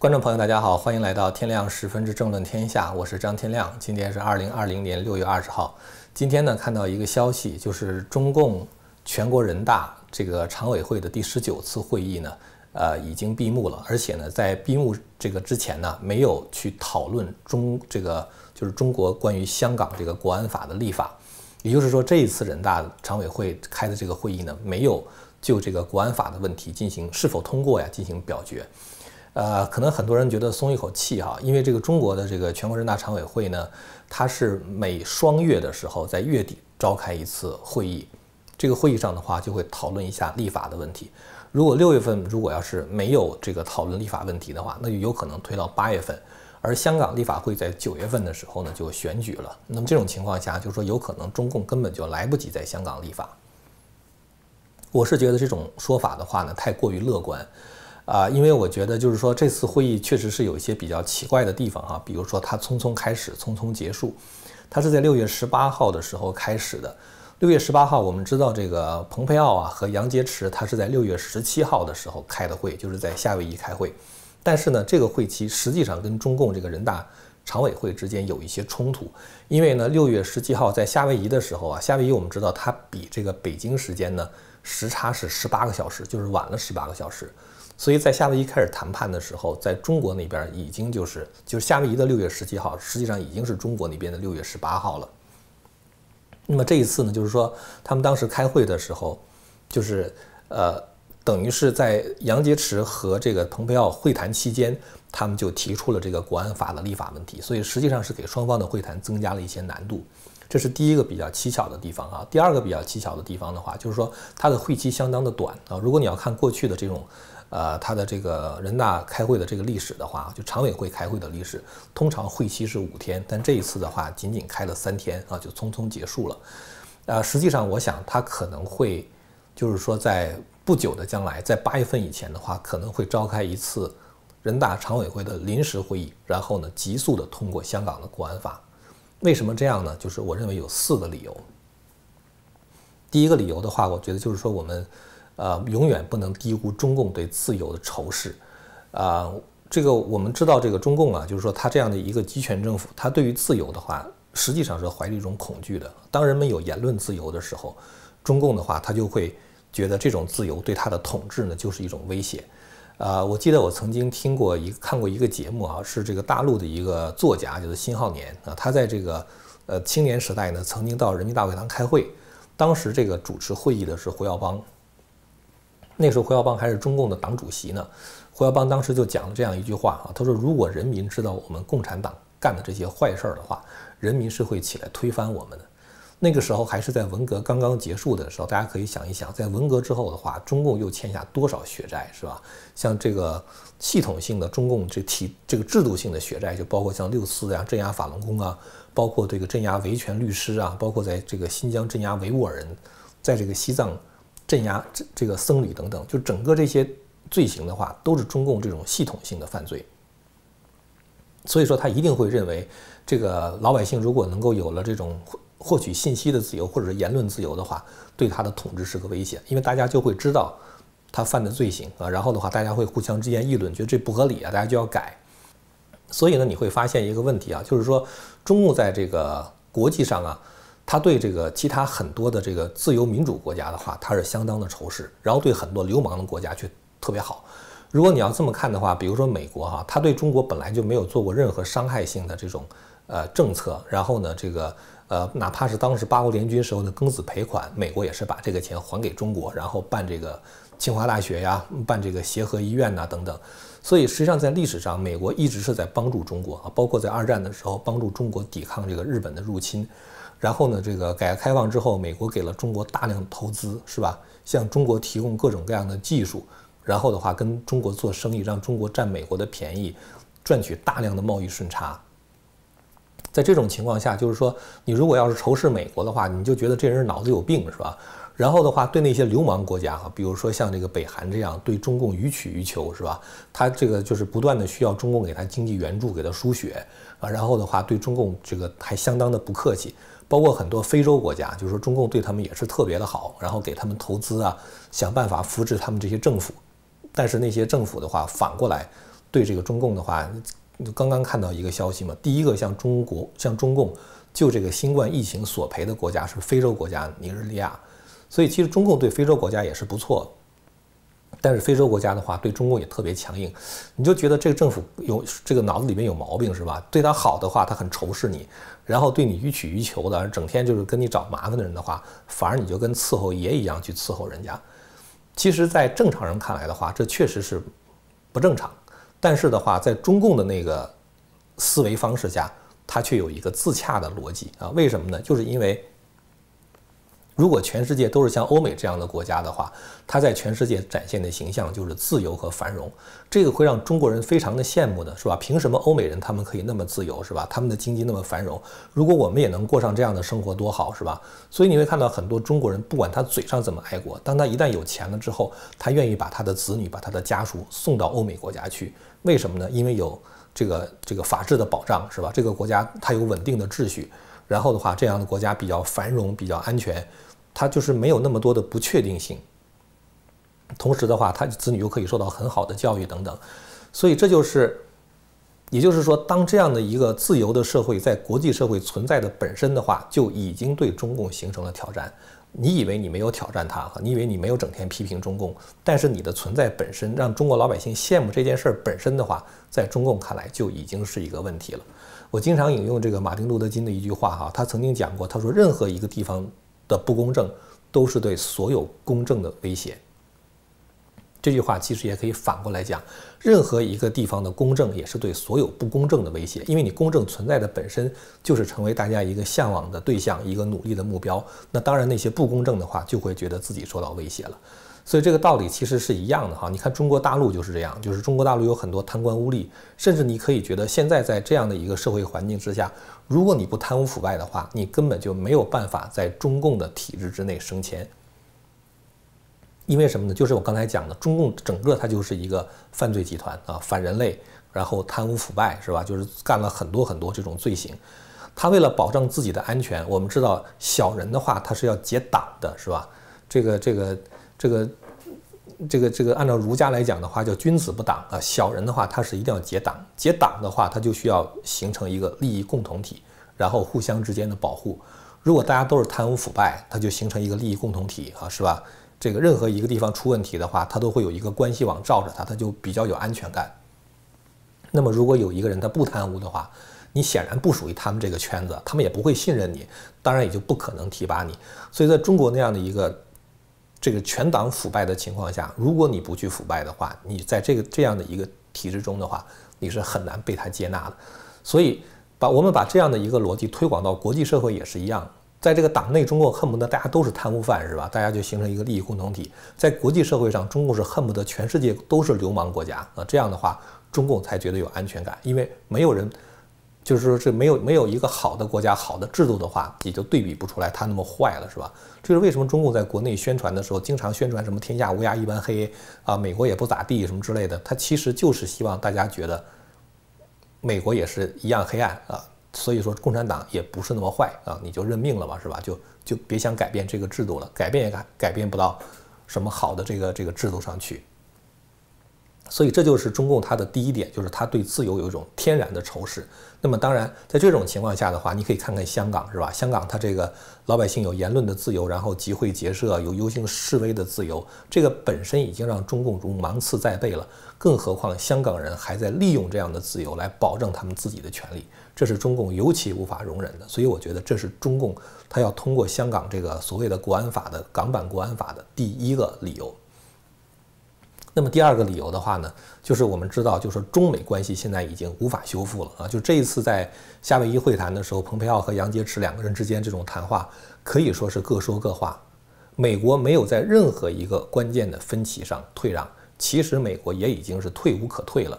观众朋友，大家好，欢迎来到天亮十分之政论天下，我是张天亮。今天是二零二零年六月二十号。今天呢，看到一个消息，就是中共全国人大这个常委会的第十九次会议呢，呃，已经闭幕了。而且呢，在闭幕这个之前呢，没有去讨论中这个就是中国关于香港这个国安法的立法。也就是说，这一次人大常委会开的这个会议呢，没有就这个国安法的问题进行是否通过呀进行表决。呃，可能很多人觉得松一口气哈，因为这个中国的这个全国人大常委会呢，它是每双月的时候在月底召开一次会议，这个会议上的话就会讨论一下立法的问题。如果六月份如果要是没有这个讨论立法问题的话，那就有可能推到八月份。而香港立法会在九月份的时候呢就选举了，那么这种情况下，就是说有可能中共根本就来不及在香港立法。我是觉得这种说法的话呢，太过于乐观。啊，因为我觉得就是说这次会议确实是有一些比较奇怪的地方哈，比如说它匆匆开始，匆匆结束。它是在六月十八号的时候开始的。六月十八号，我们知道这个蓬佩奥啊和杨洁篪，他是在六月十七号的时候开的会，就是在夏威夷开会。但是呢，这个会期实际上跟中共这个人大常委会之间有一些冲突，因为呢，六月十七号在夏威夷的时候啊，夏威夷我们知道它比这个北京时间呢时差是十八个小时，就是晚了十八个小时。所以在夏威夷开始谈判的时候，在中国那边已经就是就是夏威夷的六月十七号，实际上已经是中国那边的六月十八号了。那么这一次呢，就是说他们当时开会的时候，就是呃，等于是在杨洁篪和这个蓬佩奥会谈期间，他们就提出了这个国安法的立法问题，所以实际上是给双方的会谈增加了一些难度。这是第一个比较蹊跷的地方啊。第二个比较蹊跷的地方的话，就是说它的会期相当的短啊。如果你要看过去的这种。呃，他的这个人大开会的这个历史的话，就常委会开会的历史，通常会期是五天，但这一次的话，仅仅开了三天啊，就匆匆结束了。呃，实际上我想他可能会，就是说在不久的将来，在八月份以前的话，可能会召开一次人大常委会的临时会议，然后呢，急速的通过香港的国安法。为什么这样呢？就是我认为有四个理由。第一个理由的话，我觉得就是说我们。呃，永远不能低估中共对自由的仇视，啊，这个我们知道，这个中共啊，就是说他这样的一个集权政府，他对于自由的话，实际上是怀着一种恐惧的。当人们有言论自由的时候，中共的话，他就会觉得这种自由对他的统治呢，就是一种威胁。啊，我记得我曾经听过一看过一个节目啊，是这个大陆的一个作家，就是辛浩年啊，他在这个呃青年时代呢，曾经到人民大会堂开会，当时这个主持会议的是胡耀邦。那时候胡耀邦还是中共的党主席呢，胡耀邦当时就讲了这样一句话啊，他说：“如果人民知道我们共产党干的这些坏事儿的话，人民是会起来推翻我们的。”那个时候还是在文革刚刚结束的时候，大家可以想一想，在文革之后的话，中共又欠下多少血债，是吧？像这个系统性的中共这体这个制度性的血债，就包括像六四呀、镇压法轮功啊，包括这个镇压维权律师啊，包括在这个新疆镇压维吾尔人，在这个西藏。镇压这这个僧侣等等，就整个这些罪行的话，都是中共这种系统性的犯罪。所以说，他一定会认为，这个老百姓如果能够有了这种获取信息的自由，或者是言论自由的话，对他的统治是个威胁，因为大家就会知道他犯的罪行啊，然后的话，大家会互相之间议论，觉得这不合理啊，大家就要改。所以呢，你会发现一个问题啊，就是说，中共在这个国际上啊。他对这个其他很多的这个自由民主国家的话，他是相当的仇视，然后对很多流氓的国家却特别好。如果你要这么看的话，比如说美国哈，他对中国本来就没有做过任何伤害性的这种呃政策，然后呢，这个呃哪怕是当时八国联军时候的庚子赔款，美国也是把这个钱还给中国，然后办这个清华大学呀，办这个协和医院呐等等。所以实际上在历史上，美国一直是在帮助中国啊，包括在二战的时候帮助中国抵抗这个日本的入侵。然后呢，这个改革开放之后，美国给了中国大量的投资，是吧？向中国提供各种各样的技术，然后的话跟中国做生意，让中国占美国的便宜，赚取大量的贸易顺差。在这种情况下，就是说，你如果要是仇视美国的话，你就觉得这人脑子有病，是吧？然后的话，对那些流氓国家哈，比如说像这个北韩这样，对中共予取予求，是吧？他这个就是不断的需要中共给他经济援助，给他输血啊，然后的话对中共这个还相当的不客气。包括很多非洲国家，就是说中共对他们也是特别的好，然后给他们投资啊，想办法扶持他们这些政府。但是那些政府的话，反过来对这个中共的话，刚刚看到一个消息嘛，第一个向中国向中共就这个新冠疫情索赔的国家是非洲国家尼日利亚，所以其实中共对非洲国家也是不错。但是非洲国家的话，对中共也特别强硬，你就觉得这个政府有这个脑子里面有毛病是吧？对他好的话，他很仇视你；然后对你予取予求的，整天就是跟你找麻烦的人的话，反而你就跟伺候爷一样去伺候人家。其实，在正常人看来的话，这确实是不正常。但是的话，在中共的那个思维方式下，它却有一个自洽的逻辑啊？为什么呢？就是因为。如果全世界都是像欧美这样的国家的话，它在全世界展现的形象就是自由和繁荣，这个会让中国人非常的羡慕的，是吧？凭什么欧美人他们可以那么自由，是吧？他们的经济那么繁荣，如果我们也能过上这样的生活，多好，是吧？所以你会看到很多中国人，不管他嘴上怎么爱国，当他一旦有钱了之后，他愿意把他的子女、把他的家属送到欧美国家去，为什么呢？因为有这个这个法治的保障，是吧？这个国家它有稳定的秩序，然后的话，这样的国家比较繁荣，比较安全。他就是没有那么多的不确定性，同时的话，他子女又可以受到很好的教育等等，所以这就是，也就是说，当这样的一个自由的社会在国际社会存在的本身的话，就已经对中共形成了挑战。你以为你没有挑战他，你以为你没有整天批评中共，但是你的存在本身让中国老百姓羡慕这件事儿本身的话，在中共看来就已经是一个问题了。我经常引用这个马丁路德金的一句话哈，他曾经讲过，他说任何一个地方。的不公正都是对所有公正的威胁。这句话其实也可以反过来讲，任何一个地方的公正也是对所有不公正的威胁，因为你公正存在的本身就是成为大家一个向往的对象，一个努力的目标。那当然，那些不公正的话就会觉得自己受到威胁了。所以这个道理其实是一样的哈。你看中国大陆就是这样，就是中国大陆有很多贪官污吏，甚至你可以觉得现在在这样的一个社会环境之下。如果你不贪污腐败的话，你根本就没有办法在中共的体制之内升迁。因为什么呢？就是我刚才讲的，中共整个它就是一个犯罪集团啊，反人类，然后贪污腐败，是吧？就是干了很多很多这种罪行。他为了保障自己的安全，我们知道小人的话，他是要结党的，是吧？这个这个这个这个这个，按照儒家来讲的话，叫君子不党啊。小人的话，他是一定要结党，结党的话，他就需要形成一个利益共同体。然后互相之间的保护，如果大家都是贪污腐败，它就形成一个利益共同体啊，是吧？这个任何一个地方出问题的话，它都会有一个关系网罩着他，它就比较有安全感。那么如果有一个人他不贪污的话，你显然不属于他们这个圈子，他们也不会信任你，当然也就不可能提拔你。所以在中国那样的一个这个全党腐败的情况下，如果你不去腐败的话，你在这个这样的一个体制中的话，你是很难被他接纳的。所以。把我们把这样的一个逻辑推广到国际社会也是一样，在这个党内，中共恨不得大家都是贪污犯，是吧？大家就形成一个利益共同体。在国际社会上，中共是恨不得全世界都是流氓国家啊！这样的话，中共才觉得有安全感，因为没有人，就是说这没有没有一个好的国家、好的制度的话，也就对比不出来它那么坏了，是吧？这是为什么中共在国内宣传的时候，经常宣传什么“天下乌鸦一般黑”啊，美国也不咋地什么之类的，他其实就是希望大家觉得。美国也是一样黑暗啊，所以说共产党也不是那么坏啊，你就认命了吧，是吧？就就别想改变这个制度了，改变也改改变不到什么好的这个这个制度上去。所以这就是中共它的第一点，就是它对自由有一种天然的仇视。那么当然，在这种情况下的话，你可以看看香港，是吧？香港它这个老百姓有言论的自由，然后集会结社，有游行示威的自由，这个本身已经让中共如芒刺在背了。更何况香港人还在利用这样的自由来保证他们自己的权利，这是中共尤其无法容忍的。所以我觉得这是中共他要通过香港这个所谓的国安法的港版国安法的第一个理由。那么第二个理由的话呢，就是我们知道，就是中美关系现在已经无法修复了啊！就这一次在夏威夷会谈的时候，蓬佩奥和杨洁篪两个人之间这种谈话可以说是各说各话。美国没有在任何一个关键的分歧上退让，其实美国也已经是退无可退了。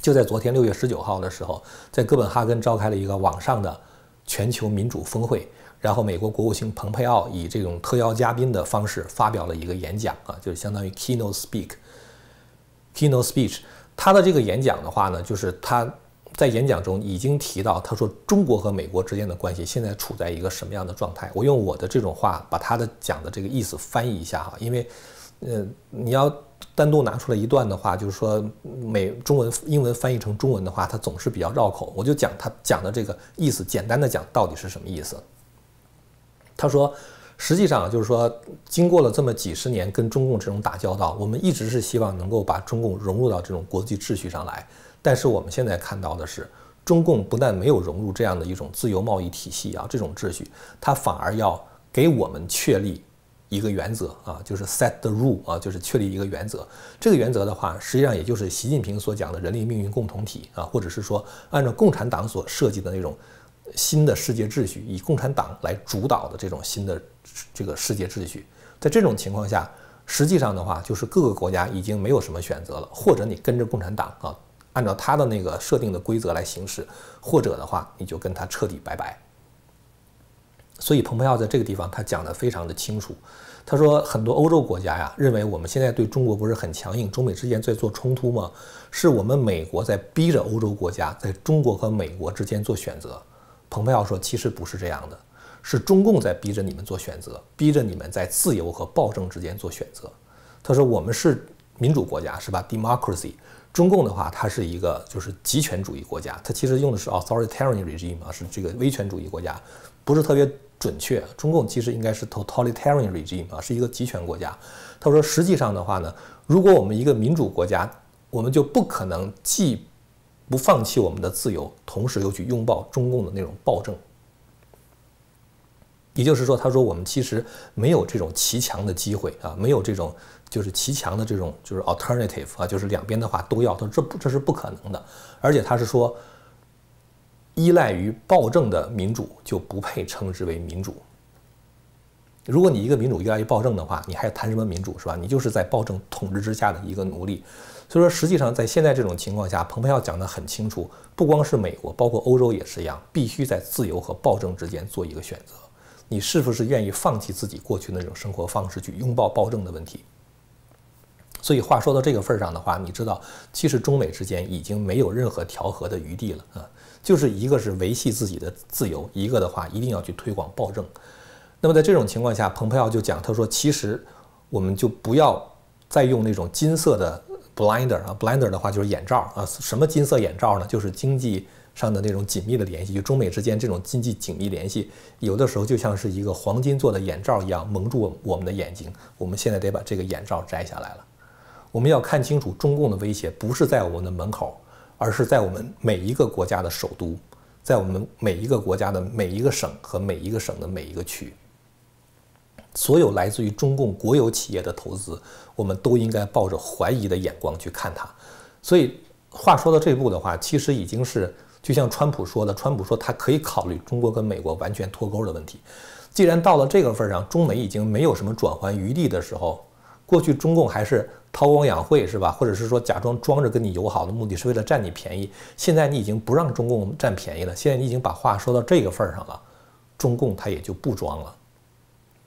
就在昨天六月十九号的时候，在哥本哈根召开了一个网上的全球民主峰会。然后，美国国务卿蓬佩奥以这种特邀嘉宾的方式发表了一个演讲啊，就是相当于 keynote speak，keynote speech。他的这个演讲的话呢，就是他在演讲中已经提到，他说中国和美国之间的关系现在处在一个什么样的状态。我用我的这种话把他的讲的这个意思翻译一下哈，因为，呃，你要单独拿出来一段的话，就是说美中文英文翻译成中文的话，它总是比较绕口。我就讲他讲的这个意思，简单的讲到底是什么意思。他说，实际上就是说，经过了这么几十年跟中共这种打交道，我们一直是希望能够把中共融入到这种国际秩序上来。但是我们现在看到的是，中共不但没有融入这样的一种自由贸易体系啊，这种秩序，它反而要给我们确立。一个原则啊，就是 set the rule 啊，就是确立一个原则。这个原则的话，实际上也就是习近平所讲的人类命运共同体啊，或者是说按照共产党所设计的那种新的世界秩序，以共产党来主导的这种新的这个世界秩序。在这种情况下，实际上的话，就是各个国家已经没有什么选择了，或者你跟着共产党啊，按照他的那个设定的规则来行事，或者的话，你就跟他彻底拜拜。所以，蓬佩奥在这个地方他讲的非常的清楚。他说，很多欧洲国家呀，认为我们现在对中国不是很强硬，中美之间在做冲突吗？是我们美国在逼着欧洲国家在中国和美国之间做选择。蓬佩奥说，其实不是这样的，是中共在逼着你们做选择，逼着你们在自由和暴政之间做选择。他说，我们是民主国家，是吧？Democracy。中共的话，它是一个就是极权主义国家，它其实用的是 authoritarian regime 啊，是这个威权主义国家，不是特别。准确，中共其实应该是 totalitarian regime 啊，是一个集权国家。他说，实际上的话呢，如果我们一个民主国家，我们就不可能既不放弃我们的自由，同时又去拥抱中共的那种暴政。也就是说，他说我们其实没有这种骑墙的机会啊，没有这种就是骑墙的这种就是 alternative 啊，就是两边的话都要。他说这不这是不可能的，而且他是说。依赖于暴政的民主就不配称之为民主。如果你一个民主越来越暴政的话，你还谈什么民主是吧？你就是在暴政统治之下的一个奴隶。所以说，实际上在现在这种情况下，蓬佩奥讲得很清楚，不光是美国，包括欧洲也是一样，必须在自由和暴政之间做一个选择。你是不是愿意放弃自己过去那种生活方式，去拥抱暴政的问题？所以话说到这个份儿上的话，你知道，其实中美之间已经没有任何调和的余地了啊。就是一个是维系自己的自由，一个的话一定要去推广暴政。那么在这种情况下，蓬佩奥就讲，他说其实我们就不要再用那种金色的 blinder 啊，blinder 的话就是眼罩啊。什么金色眼罩呢？就是经济上的那种紧密的联系，就中美之间这种经济紧密联系，有的时候就像是一个黄金做的眼罩一样蒙住我们的眼睛。我们现在得把这个眼罩摘下来了。我们要看清楚，中共的威胁不是在我们的门口。而是在我们每一个国家的首都，在我们每一个国家的每一个省和每一个省的每一个区，所有来自于中共国有企业的投资，我们都应该抱着怀疑的眼光去看它。所以话说到这步的话，其实已经是就像川普说的，川普说他可以考虑中国跟美国完全脱钩的问题。既然到了这个份上，中美已经没有什么转圜余地的时候，过去中共还是。韬光养晦是吧？或者是说假装装着跟你友好的目的是为了占你便宜。现在你已经不让中共占便宜了，现在你已经把话说到这个份儿上了，中共他也就不装了。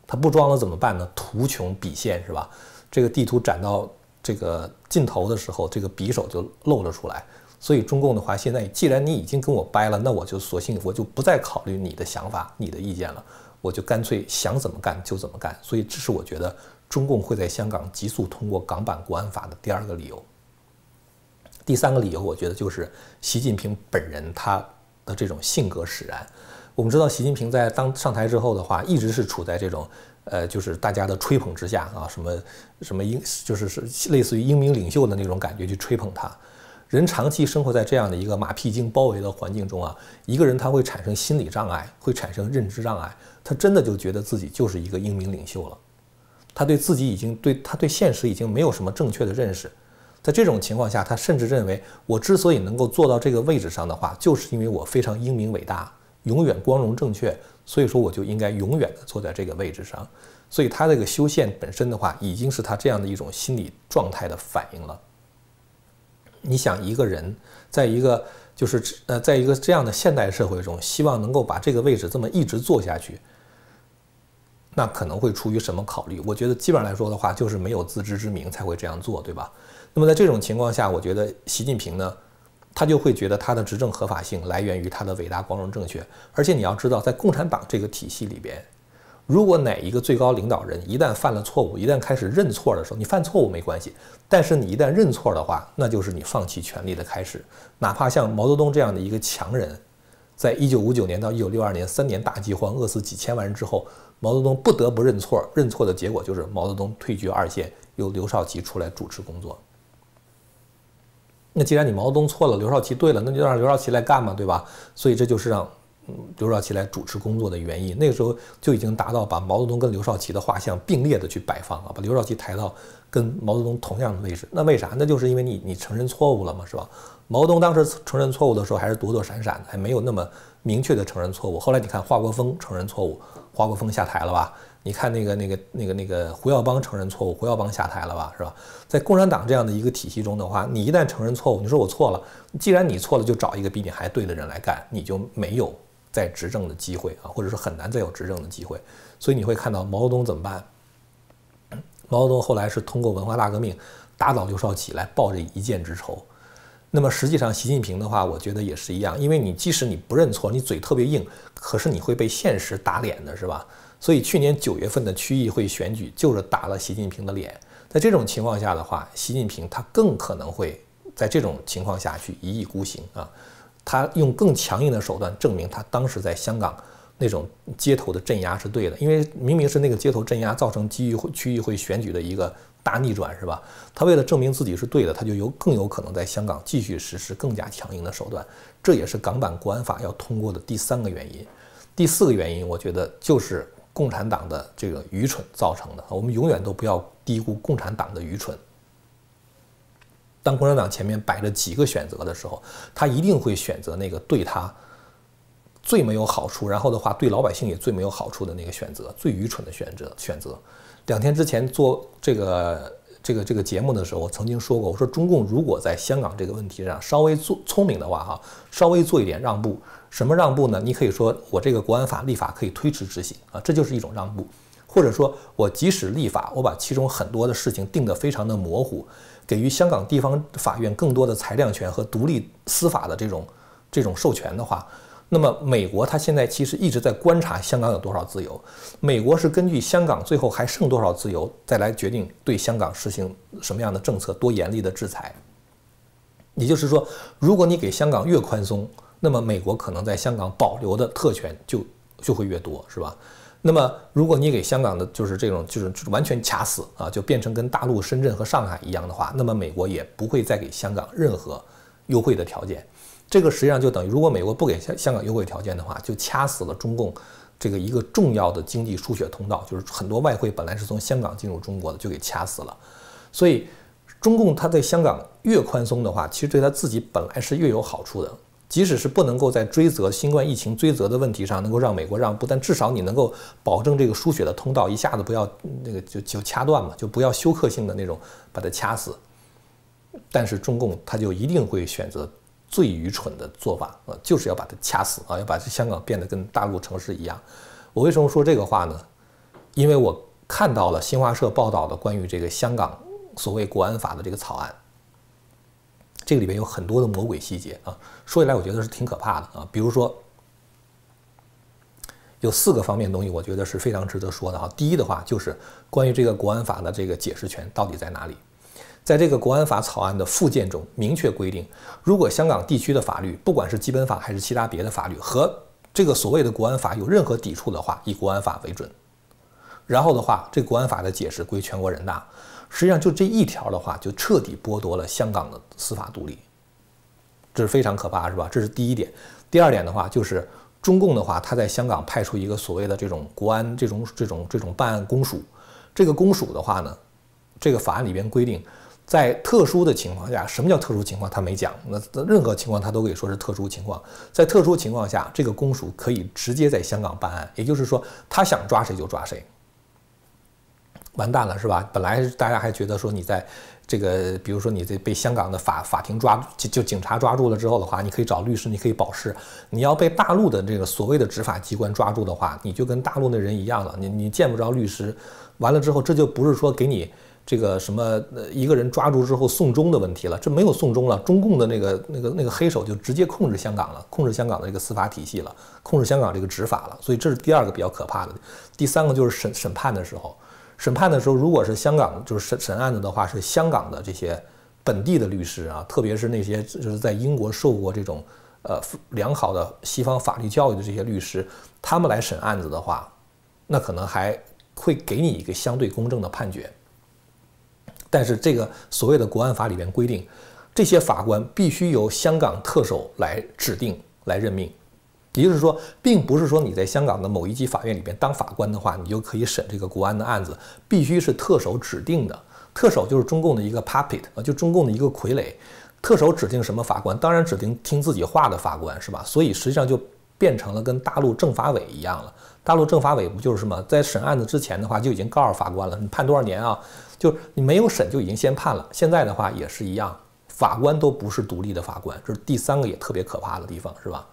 他不装了怎么办呢？图穷匕现是吧？这个地图展到这个尽头的时候，这个匕首就露了出来。所以中共的话，现在既然你已经跟我掰了，那我就索性我就不再考虑你的想法、你的意见了，我就干脆想怎么干就怎么干。所以这是我觉得。中共会在香港急速通过港版国安法的第二个理由。第三个理由，我觉得就是习近平本人他的这种性格使然。我们知道，习近平在当上台之后的话，一直是处在这种呃，就是大家的吹捧之下啊，什么什么英，就是是类似于英明领袖的那种感觉去吹捧他。人长期生活在这样的一个马屁精包围的环境中啊，一个人他会产生心理障碍，会产生认知障碍，他真的就觉得自己就是一个英明领袖了。他对自己已经对他对现实已经没有什么正确的认识，在这种情况下，他甚至认为我之所以能够坐到这个位置上的话，就是因为我非常英明伟大，永远光荣正确，所以说我就应该永远的坐在这个位置上。所以他这个修宪本身的话，已经是他这样的一种心理状态的反应了。你想一个人在一个就是呃，在一个这样的现代社会中，希望能够把这个位置这么一直坐下去。那可能会出于什么考虑？我觉得基本上来说的话，就是没有自知之明才会这样做，对吧？那么在这种情况下，我觉得习近平呢，他就会觉得他的执政合法性来源于他的伟大、光荣、正确。而且你要知道，在共产党这个体系里边，如果哪一个最高领导人一旦犯了错误，一旦开始认错的时候，你犯错误没关系，但是你一旦认错的话，那就是你放弃权力的开始。哪怕像毛泽东这样的一个强人，在一九五九年到一九六二年三年大饥荒，饿死几千万人之后，毛泽东不得不认错，认错的结果就是毛泽东退居二线，由刘少奇出来主持工作。那既然你毛泽东错了，刘少奇对了，那就让刘少奇来干嘛，对吧？所以这就是让。刘少奇来主持工作的原因，那个时候就已经达到把毛泽东跟刘少奇的画像并列的去摆放啊，把刘少奇抬到跟毛泽东同样的位置。那为啥？那就是因为你你承认错误了嘛，是吧？毛泽东当时承认错误的时候还是躲躲闪闪的，还没有那么明确的承认错误。后来你看华国锋承认错误，华国锋下台了吧？你看那个那个那个那个胡耀邦承认错误，胡耀邦下台了吧？是吧？在共产党这样的一个体系中的话，你一旦承认错误，你说我错了，既然你错了，就找一个比你还对的人来干，你就没有。再执政的机会啊，或者说很难再有执政的机会，所以你会看到毛泽东怎么办？毛泽东后来是通过文化大革命打倒刘少奇来报这一箭之仇。那么实际上，习近平的话，我觉得也是一样，因为你即使你不认错，你嘴特别硬，可是你会被现实打脸的，是吧？所以去年九月份的区议会选举就是打了习近平的脸。在这种情况下的话，习近平他更可能会在这种情况下去一意孤行啊。他用更强硬的手段证明他当时在香港那种街头的镇压是对的，因为明明是那个街头镇压造成区议会区议会选举的一个大逆转，是吧？他为了证明自己是对的，他就有更有可能在香港继续实施更加强硬的手段。这也是港版国安法要通过的第三个原因。第四个原因，我觉得就是共产党的这个愚蠢造成的。我们永远都不要低估共产党的愚蠢。当共产党前面摆着几个选择的时候，他一定会选择那个对他最没有好处，然后的话对老百姓也最没有好处的那个选择，最愚蠢的选择。选择。两天之前做这个这个这个节目的时候，我曾经说过，我说中共如果在香港这个问题上稍微做聪明的话，哈，稍微做一点让步，什么让步呢？你可以说我这个国安法立法可以推迟执行啊，这就是一种让步，或者说我即使立法，我把其中很多的事情定得非常的模糊。给予香港地方法院更多的裁量权和独立司法的这种这种授权的话，那么美国它现在其实一直在观察香港有多少自由。美国是根据香港最后还剩多少自由，再来决定对香港实行什么样的政策，多严厉的制裁。也就是说，如果你给香港越宽松，那么美国可能在香港保留的特权就就会越多，是吧？那么，如果你给香港的就是这种，就是完全卡死啊，就变成跟大陆深圳和上海一样的话，那么美国也不会再给香港任何优惠的条件。这个实际上就等于，如果美国不给香香港优惠条件的话，就掐死了中共这个一个重要的经济输血通道，就是很多外汇本来是从香港进入中国的，就给掐死了。所以，中共它在香港越宽松的话，其实对他自己本来是越有好处的。即使是不能够在追责新冠疫情追责的问题上能够让美国让步，但至少你能够保证这个输血的通道一下子不要那个就就掐断嘛，就不要休克性的那种把它掐死。但是中共他就一定会选择最愚蠢的做法啊，就是要把它掐死啊，要把这香港变得跟大陆城市一样。我为什么说这个话呢？因为我看到了新华社报道的关于这个香港所谓国安法的这个草案。这个里面有很多的魔鬼细节啊，说起来我觉得是挺可怕的啊。比如说，有四个方面东西，我觉得是非常值得说的哈。第一的话就是关于这个国安法的这个解释权到底在哪里？在这个国安法草案的附件中明确规定，如果香港地区的法律，不管是基本法还是其他别的法律，和这个所谓的国安法有任何抵触的话，以国安法为准。然后的话，这国安法的解释归全国人大。实际上，就这一条的话，就彻底剥夺了香港的司法独立，这是非常可怕，是吧？这是第一点。第二点的话，就是中共的话，他在香港派出一个所谓的这种国安这种这种这种办案公署。这个公署的话呢，这个法案里边规定，在特殊的情况下，什么叫特殊情况？他没讲。那任何情况他都可以说是特殊情况。在特殊情况下，这个公署可以直接在香港办案，也就是说，他想抓谁就抓谁。完蛋了是吧？本来大家还觉得说你在这个，比如说你这被香港的法法庭抓就就警察抓住了之后的话，你可以找律师，你可以保释。你要被大陆的这个所谓的执法机关抓住的话，你就跟大陆的人一样了，你你见不着律师。完了之后，这就不是说给你这个什么呃一个人抓住之后送终的问题了，这没有送终了，中共的那个那个那个黑手就直接控制香港了，控制香港的这个司法体系了，控制香港这个执法了，所以这是第二个比较可怕的。第三个就是审审判的时候，审判的时候，如果是香港就是审审案子的话，是香港的这些本地的律师啊，特别是那些就是在英国受过这种呃良好的西方法律教育的这些律师，他们来审案子的话，那可能还会给你一个相对公正的判决。但是这个所谓的国安法里面规定，这些法官必须由香港特首来指定、来任命。也就是说，并不是说你在香港的某一级法院里边当法官的话，你就可以审这个国安的案子，必须是特首指定的。特首就是中共的一个 puppet 啊，就中共的一个傀儡。特首指定什么法官，当然指定听自己话的法官，是吧？所以实际上就变成了跟大陆政法委一样了。大陆政法委不就是什么，在审案子之前的话就已经告诉法官了，你判多少年啊？就是你没有审就已经先判了。现在的话也是一样，法官都不是独立的法官，这是第三个也特别可怕的地方，是吧？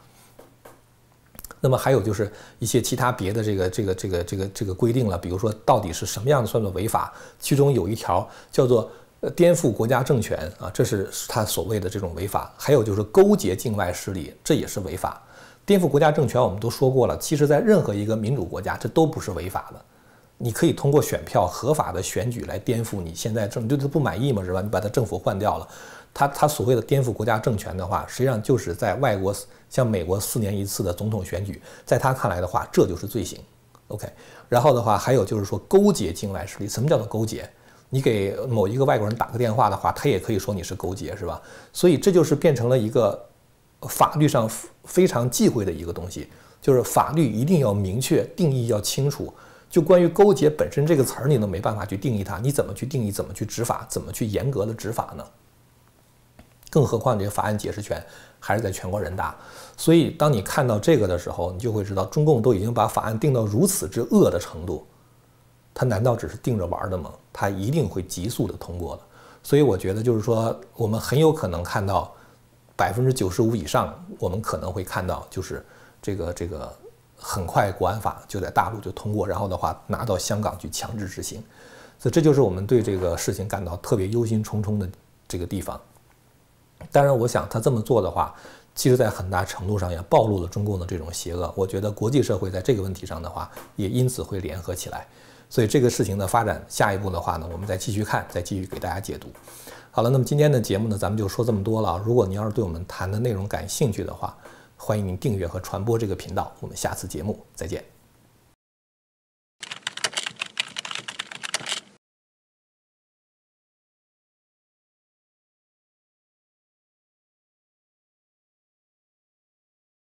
那么还有就是一些其他别的这个这个这个这个这个规定了，比如说到底是什么样的算作违法？其中有一条叫做呃颠覆国家政权啊，这是他所谓的这种违法。还有就是勾结境外势力，这也是违法。颠覆国家政权我们都说过了，其实在任何一个民主国家，这都不是违法的。你可以通过选票合法的选举来颠覆你现在政，对他不满意嘛，是吧？你把他政府换掉了，他他所谓的颠覆国家政权的话，实际上就是在外国像美国四年一次的总统选举，在他看来的话，这就是罪行。OK，然后的话还有就是说勾结境外势力，什么叫做勾结？你给某一个外国人打个电话的话，他也可以说你是勾结，是吧？所以这就是变成了一个法律上非常忌讳的一个东西，就是法律一定要明确定义，要清楚。就关于勾结本身这个词儿，你都没办法去定义它，你怎么去定义？怎么去执法？怎么去严格的执法呢？更何况这个法案解释权还是在全国人大，所以当你看到这个的时候，你就会知道中共都已经把法案定到如此之恶的程度，他难道只是定着玩的吗？他一定会急速的通过的。所以我觉得就是说，我们很有可能看到百分之九十五以上，我们可能会看到就是这个这个。很快，国安法就在大陆就通过，然后的话拿到香港去强制执行，所以这就是我们对这个事情感到特别忧心忡忡的这个地方。当然，我想他这么做的话，其实在很大程度上也暴露了中共的这种邪恶。我觉得国际社会在这个问题上的话，也因此会联合起来。所以这个事情的发展，下一步的话呢，我们再继续看，再继续给大家解读。好了，那么今天的节目呢，咱们就说这么多了。如果您要是对我们谈的内容感兴趣的话，欢迎您订阅和传播这个频道，我们下次节目再见。